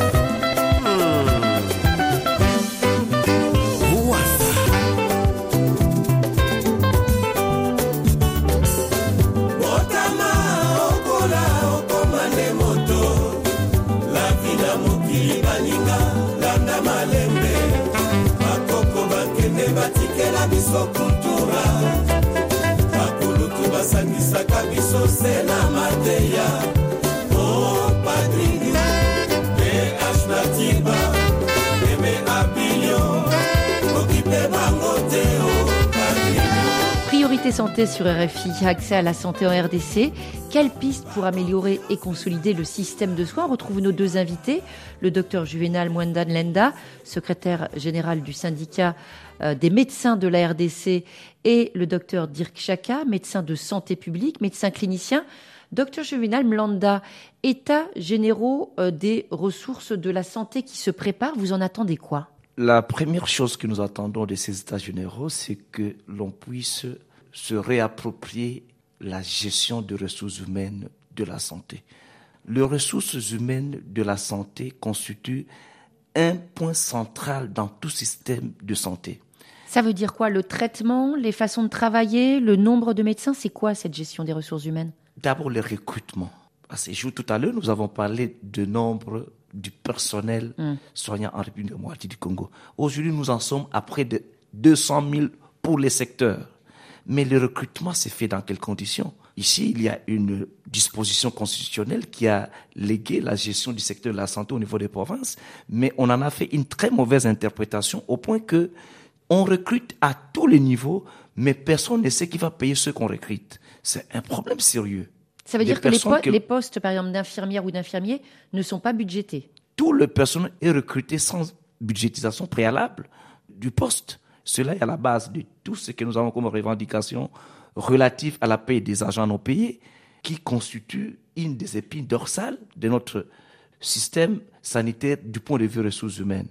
batikela biso kultura. Bakulutu basangisaka biso se na mateya Santé sur RFI, accès à la santé en RDC. Quelles pistes pour améliorer et consolider le système de soins? Retrouve nos deux invités, le docteur Juvenal Mwendan Lenda, secrétaire général du syndicat euh, des médecins de la RDC, et le docteur Dirk Chaka, médecin de santé publique, médecin clinicien. Docteur Juvenal Mlanda, état généraux euh, des ressources de la santé qui se préparent, vous en attendez quoi? La première chose que nous attendons de ces états généraux, c'est que l'on puisse se réapproprier la gestion des ressources humaines de la santé. Les ressources humaines de la santé constituent un point central dans tout système de santé. Ça veut dire quoi Le traitement, les façons de travailler, le nombre de médecins? C'est quoi cette gestion des ressources humaines? D'abord, le recrutement. À ces jours, tout à l'heure, nous avons parlé du nombre du personnel Mm. soignant en République démocratique du Congo. Aujourd'hui, nous en sommes à près de 200 000 pour les secteurs. Mais le recrutement s'est fait dans quelles conditions? Ici, il y a une disposition constitutionnelle qui a légué la gestion du secteur de la santé au niveau des provinces, mais on en a fait une très mauvaise interprétation au point que on recrute à tous les niveaux, mais personne ne sait qui va payer ceux qu'on recrute. C'est un problème sérieux. Ça veut dire que les, postes, par exemple, d'infirmières ou d'infirmiers ne sont pas budgétés. Tout le personnel est recruté sans budgétisation préalable du poste. Cela est à la base de tout ce que nous avons comme revendication relative à la paie des agents non payés, qui constitue une des épines dorsales de notre système sanitaire du point de vue ressources humaines.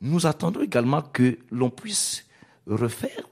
Nous attendons également que l'on puisse refaire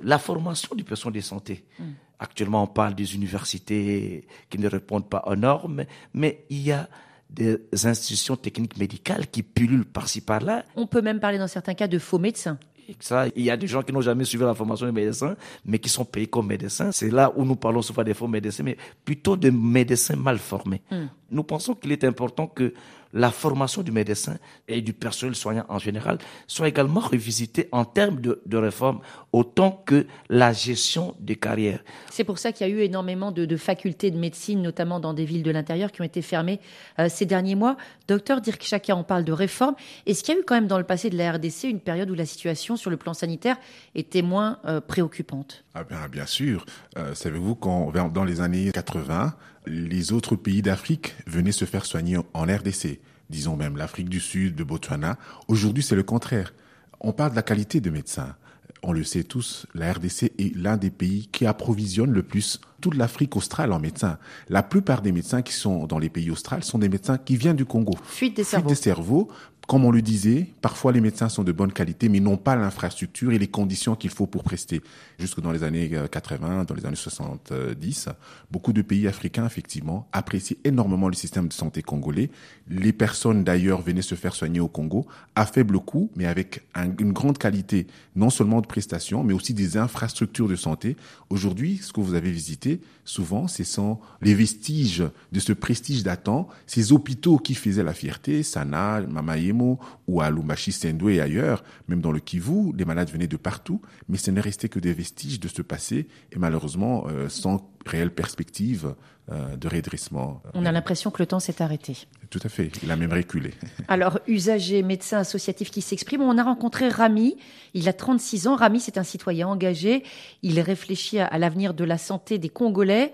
la formation du personnel de santé. Hmm. Actuellement, on parle des universités qui ne répondent pas aux normes, mais il y a des institutions techniques médicales qui pullulent par-ci par-là. On peut même parler dans certains cas de faux médecins. Ça, il y a des gens qui n'ont jamais suivi la formation de médecins, mais qui sont payés comme médecins. C'est là où nous parlons souvent des faux médecins, mais plutôt de médecins mal formés. Hmm. Nous pensons qu'il est important que la formation du médecin et du personnel soignant en général soit également revisitée en termes de, de réforme, autant que la gestion des carrières. C'est pour ça qu'il y a eu énormément de, facultés de médecine, notamment dans des villes de l'intérieur, qui ont été fermées euh, ces derniers mois. Docteur Dirk Chaka, on parle de réforme. Est-ce qu'il y a eu quand même dans le passé de la RDC une période où la situation sur le plan sanitaire était moins euh, préoccupante? Ah bien, bien sûr. Euh, savez-vous quand dans les années 80, les autres pays d'Afrique venaient se faire soigner en RDC, disons même l'Afrique du Sud, le Botswana. Aujourd'hui, c'est le contraire. On parle de la qualité de médecins. On le sait tous, la RDC est l'un des pays qui approvisionne le plus toute l'Afrique australe en médecins. La plupart des médecins qui sont dans les pays australes sont des médecins qui viennent du Congo. Fuite des cerveaux. Fuite des cerveaux comme on le disait, parfois les médecins sont de bonne qualité, mais n'ont pas l'infrastructure et les conditions qu'il faut pour prester. Jusque dans les années 80, euh, dans les années 70, beaucoup de pays africains, effectivement, apprécient énormément le système de santé congolais. Les personnes, d'ailleurs, venaient se faire soigner au Congo à faible coût, mais avec une grande qualité, non seulement de prestations, mais aussi des infrastructures de santé. Aujourd'hui, ce que vous avez visité, souvent, ce sont les vestiges de ce prestige datant, ces hôpitaux qui faisaient la fierté, Sana, Mamayemo ou à Lumbashi, Sendwe et ailleurs, même dans le Kivu, les malades venaient de partout, mais ce n'est resté que des vestiges de ce passé et malheureusement euh, sans réelle perspective euh, de redressement. On a l'impression que le temps s'est arrêté. Tout à fait, il a même reculé. Alors, usagers, médecins associatifs qui s'expriment, on a rencontré Rami, il a 36 ans, Rami c'est un citoyen engagé, il réfléchit à l'avenir de la santé des Congolais.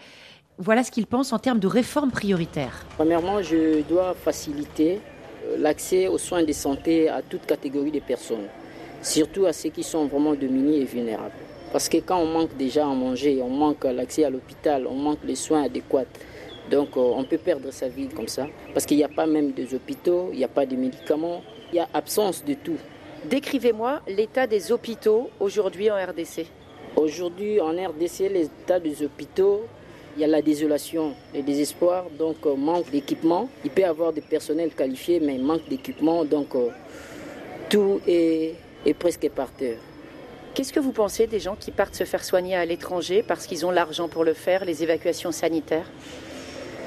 Voilà ce qu'il pense en termes de réformes prioritaires. Premièrement, je dois faciliter l'accès aux soins de santé à toute catégorie de personnes, surtout à ceux qui sont vraiment démunis et vulnérables. Parce que quand on manque déjà à manger, on manque l'accès à l'hôpital, on manque les soins adéquats, donc euh, on peut perdre sa vie comme ça. Parce qu'il n'y a pas même des hôpitaux, il n'y a pas de médicaments, il y a absence de tout. Décrivez-moi l'état des hôpitaux aujourd'hui en RDC. Aujourd'hui en RDC, l'état des hôpitaux, il y a la désolation, le désespoir, donc euh, manque d'équipement. Il peut y avoir des personnels qualifiés, mais manque d'équipement, donc euh, tout est, est presque par terre. Qu'est-ce que vous pensez des gens qui partent se faire soigner à l'étranger parce qu'ils ont l'argent pour le faire, les évacuations sanitaires?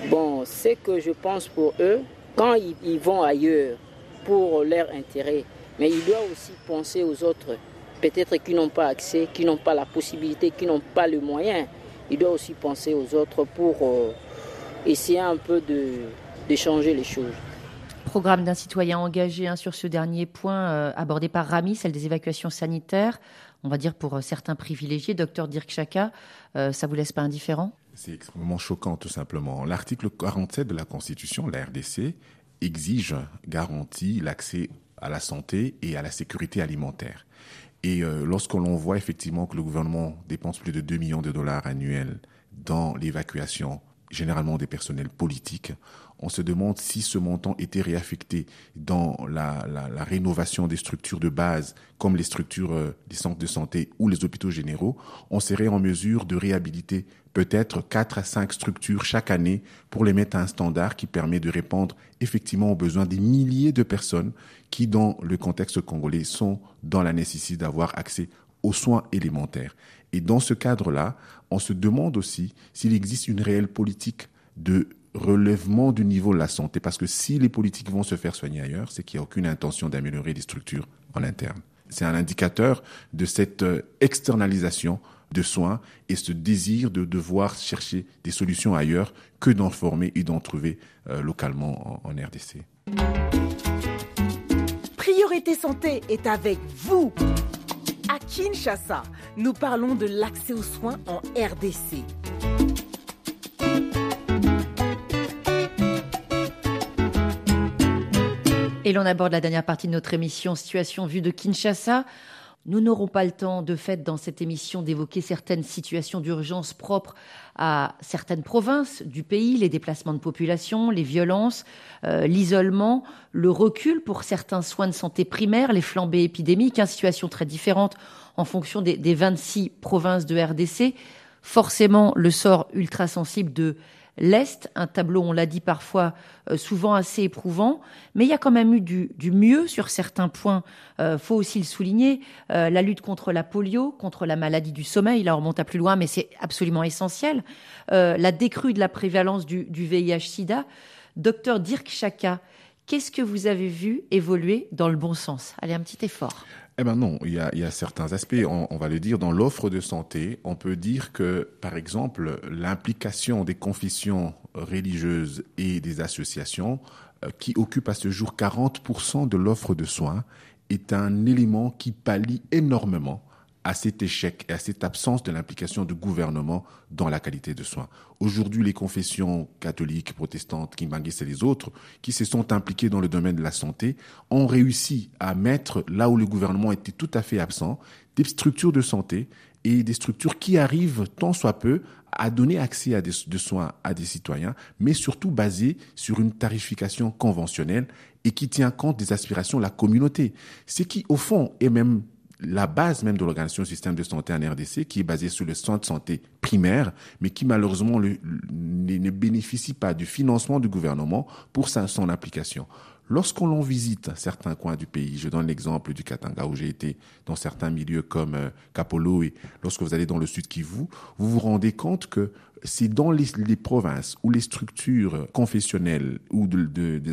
Bon, c'est que je pense pour eux, quand ils, vont ailleurs pour leur intérêt, mais ils doivent aussi penser aux autres, peut-être qui n'ont pas accès, qui n'ont pas la possibilité, qui n'ont pas le moyen. Ils doivent aussi penser aux autres pour euh, essayer un peu de, de changer les choses programme d'un citoyen engagé hein, sur ce dernier point euh, abordé par Rami, celle des évacuations sanitaires on va dire pour euh, certains privilégiés. Docteur Dirk Chaka, euh, ça vous laisse pas indifférent? C'est extrêmement choquant, tout simplement. L'article 47 de la Constitution, la RDC, exige, garantit l'accès à la santé et à la sécurité alimentaire. Et euh, lorsque l'on voit effectivement que le gouvernement dépense plus de 2 millions de dollars annuels dans l'évacuation, généralement des personnels politiques, on se demande si ce montant était réaffecté dans la, rénovation des structures de base, comme les structures euh, des centres de santé ou les hôpitaux généraux, on serait en mesure de réhabiliter peut-être quatre à cinq structures chaque année pour les mettre à un standard qui permet de répondre effectivement aux besoins des milliers de personnes qui, dans le contexte congolais, sont dans la nécessité d'avoir accès aux soins élémentaires. Et dans ce cadre-là, on se demande aussi s'il existe une réelle politique de relèvement du niveau de la santé. Parce que si les politiques vont se faire soigner ailleurs, c'est qu'il n'y a aucune intention d'améliorer les structures en interne. C'est un indicateur de cette euh, externalisation de soins et ce désir de devoir chercher des solutions ailleurs que d'en former et d'en trouver euh, localement en, en RDC. Priorité Santé est avec vous. À Kinshasa, nous parlons de l'accès aux soins en RDC. Et l'on aborde la dernière partie de notre émission Situation vue de Kinshasa. Nous n'aurons pas le temps, de fait, dans cette émission, d'évoquer certaines situations d'urgence propres à certaines provinces du pays, les déplacements de population, les violences, euh, l'isolement, le recul pour certains soins de santé primaires, les flambées épidémiques, une hein, situation très différente en fonction des, des 26 provinces de RDC. Forcément, le sort ultra sensible de l'Est, un tableau, on l'a dit parfois, euh, souvent assez éprouvant, mais il y a quand même eu du, mieux sur certains points. Euh, faut aussi le souligner, euh, la lutte contre la polio, contre la maladie du sommeil, là on remonte à plus loin, mais c'est absolument essentiel. la décrue de la prévalence du, du VIH-Sida. Docteur Dirk Chaka, qu'est-ce que vous avez vu évoluer dans le bon sens? Allez, un petit effort. Eh ben non, il y a, certains aspects, on, va le dire, dans l'offre de santé, on peut dire que, par exemple, l'implication des confessions religieuses et des associations, euh, qui occupent à ce jour 40% de l'offre de soins, est un élément qui pallie énormément à cet échec et à cette absence de l'implication du gouvernement dans la qualité de soins. Aujourd'hui, les confessions catholiques, protestantes, kimbanguistes et les autres qui se sont impliquées dans le domaine de la santé ont réussi à mettre, là où le gouvernement était tout à fait absent, des structures de santé et des structures qui arrivent tant soit peu à donner accès à des de soins à des citoyens, mais surtout basées sur une tarification conventionnelle et qui tient compte des aspirations de la communauté. Ce qui, au fond, est même la base même de l'organisation du système de santé en RDC, qui est basée sur le centre de santé primaire, mais qui malheureusement ne bénéficie pas du financement du gouvernement pour son application. Lorsqu'on visite certains coins du pays, je donne l'exemple du Katanga où j'ai été dans certains milieux comme euh, Kapolo et lorsque vous allez dans le sud Kivu, vous vous rendez compte que c'est dans les, provinces où les structures confessionnelles ou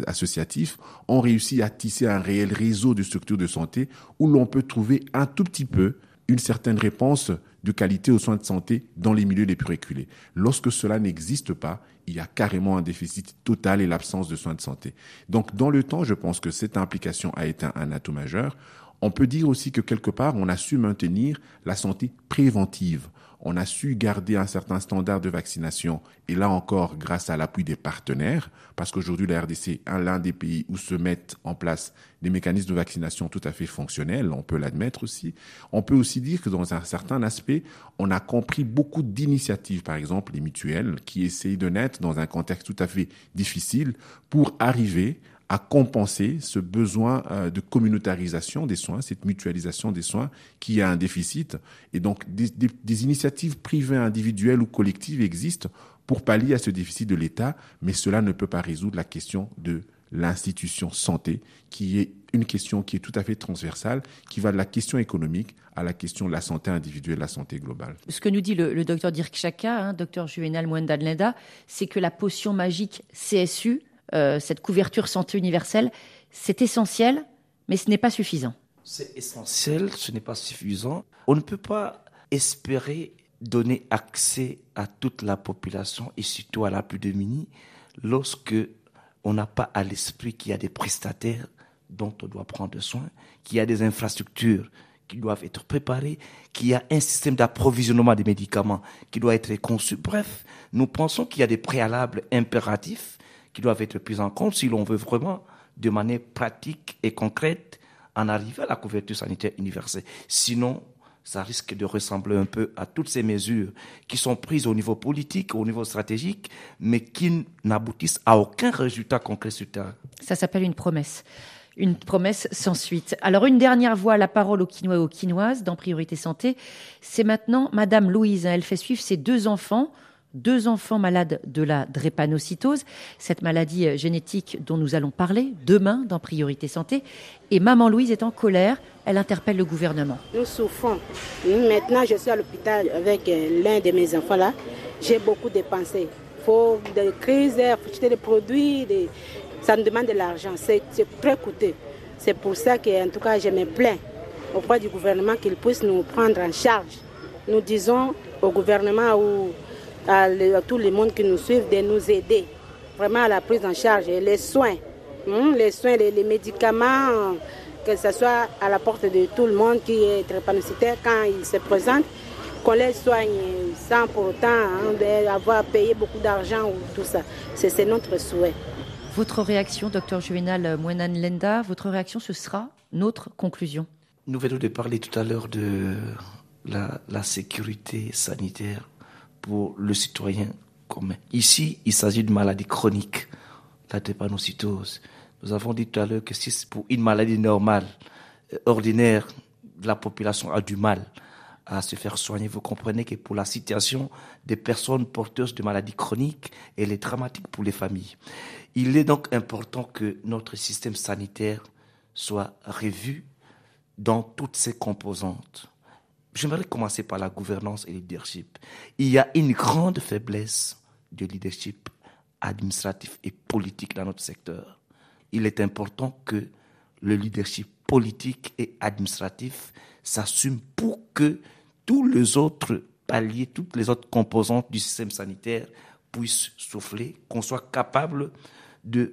associatifs ont réussi à tisser un réel réseau de structures de santé où l'on peut trouver un tout petit peu une certaine réponse de qualité aux soins de santé dans les milieux les plus reculés. Lorsque cela n'existe pas, il y a carrément un déficit total et l'absence de soins de santé. Donc, dans le temps, je pense que cette implication a été un atout majeur. On peut dire aussi que quelque part, on a su maintenir la santé préventive on a su garder un certain standard de vaccination, et là encore grâce à l'appui des partenaires, parce qu'aujourd'hui la RDC est l'un des pays où se mettent en place des mécanismes de vaccination tout à fait fonctionnels, on peut l'admettre aussi. On peut aussi dire que dans un certain aspect, on a compris beaucoup d'initiatives, par exemple les mutuelles, qui essayent de naître dans un contexte tout à fait difficile pour arriver à compenser ce besoin euh, de communautarisation des soins, cette mutualisation des soins qui a un déficit. Et donc, des, des, initiatives privées, individuelles ou collectives existent pour pallier à ce déficit de l'État, mais cela ne peut pas résoudre la question de l'institution santé, qui est une question qui est tout à fait transversale, qui va de la question économique à la question de la santé individuelle, la santé globale. Ce que nous dit le, docteur Dirk Chaka, hein, docteur Juvenal Mwenda c'est que la potion magique CSU, euh, cette couverture santé universelle, c'est essentiel, mais ce n'est pas suffisant. C'est essentiel, ce n'est pas suffisant. On ne peut pas espérer donner accès à toute la population et surtout à la plus démunie lorsque on n'a pas à l'esprit qu'il y a des prestataires dont on doit prendre soin, qu'il y a des infrastructures qui doivent être préparées, qu'il y a un système d'approvisionnement des médicaments qui doit être conçu. Bref, nous pensons qu'il y a des préalables impératifs qui doivent être prises en compte si l'on veut vraiment, de manière pratique et concrète, en arriver à la couverture sanitaire universelle. Sinon, ça risque de ressembler un peu à toutes ces mesures qui sont prises au niveau politique, au niveau stratégique, mais qui n'aboutissent à aucun résultat concret sur terrain. Ça s'appelle une promesse. Une promesse sans suite. Alors, une dernière voix, la parole aux Quinois et aux Quinoises dans Priorité Santé. C'est maintenant Madame Louise. Elle fait suivre ses deux enfants deux enfants malades de la drépanocytose, cette maladie euh, génétique dont nous allons parler demain dans Priorité Santé. Et maman Louise est en colère, elle interpelle le gouvernement. Nous souffrons. Maintenant, je suis à l'hôpital avec euh, l'un de mes enfants là. J'ai beaucoup dépensé. Il faut des crises, il faut acheter des produits, ça me demande de l'argent. C'est très coûteux. C'est pour ça que, en tout cas, je me plains auprès du gouvernement qu'il puisse nous prendre en charge nous disons au gouvernement ou à, tout le monde qui nous suit de nous aider vraiment à la prise en charge et les soins. Hmm, les soins, les, médicaments, que ce soit à la porte de tout le monde qui est drépanocytaire quand il se présente, qu'on les soigne sans pour autant hein, avoir payé beaucoup d'argent ou tout ça. C'est notre souhait. Votre réaction, docteur Juvenal Mouenan Lenda, votre réaction, ce sera notre conclusion. Nous venons de parler tout à l'heure de la, la, sécurité sanitaire pour le citoyen commun. Ici, il s'agit d'une maladie chronique, la drépanocytose. Nous avons dit tout à l'heure que si c'est pour une maladie normale, euh, ordinaire, la population a du mal à se faire soigner. Vous comprenez que pour la situation des personnes porteuses de maladies chroniques, elle est dramatique pour les familles. Il est donc important que notre système sanitaire soit revu dans toutes ses composantes. J'aimerais commencer par la gouvernance et le leadership. Il y a une grande faiblesse de leadership administratif et politique dans notre secteur. Il est important que le leadership politique et administratif s'assume pour que tous les autres paliers, toutes les autres composantes du système sanitaire puissent souffler, qu'on soit capable de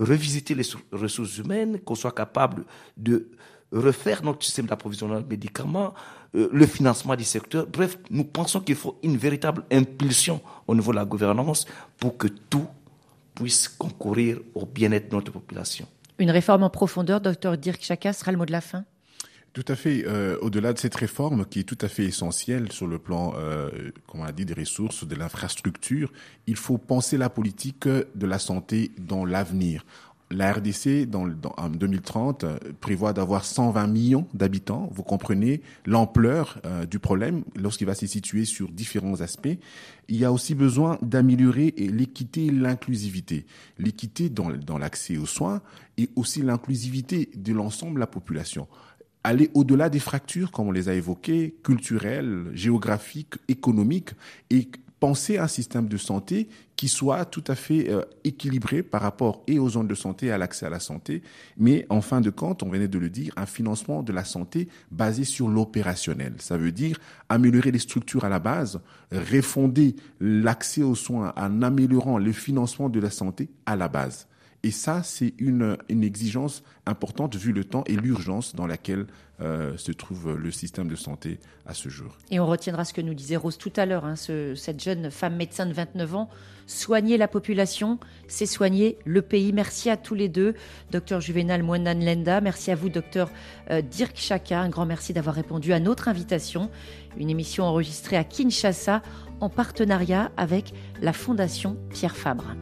revisiter les ressources humaines, qu'on soit capable de refaire notre système d'approvisionnement de médicaments, euh, le financement du secteur. Bref, nous pensons qu'il faut une véritable impulsion au niveau de la gouvernance pour que tout puisse concourir au bien-être de notre population. Une réforme en profondeur, docteur Dirk Chaka, sera le mot de la fin? Tout à fait. Euh, au-delà de cette réforme qui est tout à fait essentielle sur le plan, euh, comme on a dit, des ressources, de l'infrastructure, il faut penser la politique de la santé dans l'avenir. La RDC, dans, en 2030, prévoit d'avoir 120 millions d'habitants. Vous comprenez l'ampleur euh, du problème lorsqu'il va se situer sur différents aspects. Il y a aussi besoin d'améliorer l'équité et l'inclusivité. L'équité dans, dans l'accès aux soins et aussi l'inclusivité de l'ensemble de la population aller au-delà des fractures, comme on les a évoquées, culturelles, géographiques, économiques, et penser un système de santé qui soit tout à fait euh, équilibré par rapport et aux zones de santé et à l'accès à la santé, mais en fin de compte, on venait de le dire, un financement de la santé basé sur l'opérationnel. Ça veut dire améliorer les structures à la base, refonder l'accès aux soins en améliorant le financement de la santé à la base. Et ça, c'est une, une exigence importante vu le temps et l'urgence dans laquelle euh, se trouve le système de santé à ce jour. Et on retiendra ce que nous disait Rose tout à l'heure, hein, cette jeune femme médecin de 29 ans. Soigner la population, c'est soigner le pays. Merci à tous les deux, docteur Juvenal Mouenan Lenda. Merci à vous, docteur euh, Dirk Chaka. Un grand merci d'avoir répondu à notre invitation. Une émission enregistrée à Kinshasa en partenariat avec la Fondation Pierre Fabre.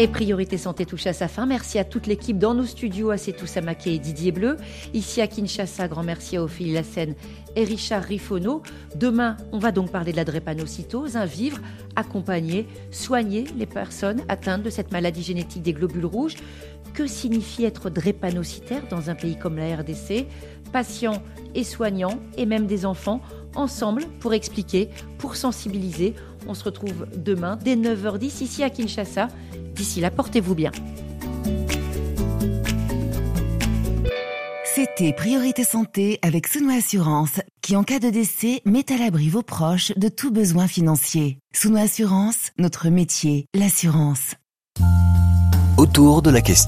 Et Priorité Santé touche à sa fin. Merci à toute l'équipe dans nos studios, à Setou Samaké et Didier Bleu. Ici à Kinshasa, grand merci à Ophélie Lassène et Richard Rifono. Demain, on va donc parler de la drépanocytose, vivre, accompagner, soigner les personnes atteintes de cette maladie génétique des globules rouges. Que signifie être drépanocytaire dans un pays comme la RDC Patients et soignants, et même des enfants, ensemble pour expliquer, pour sensibiliser. On se retrouve demain dès 9h10 ici à Kinshasa. D'ici là, portez-vous bien. C'était Priorité Santé avec Souno Assurance, qui en cas de décès met à l'abri vos proches de tout besoin financier. Souno Assurance, notre métier, l'assurance. Autour de la question.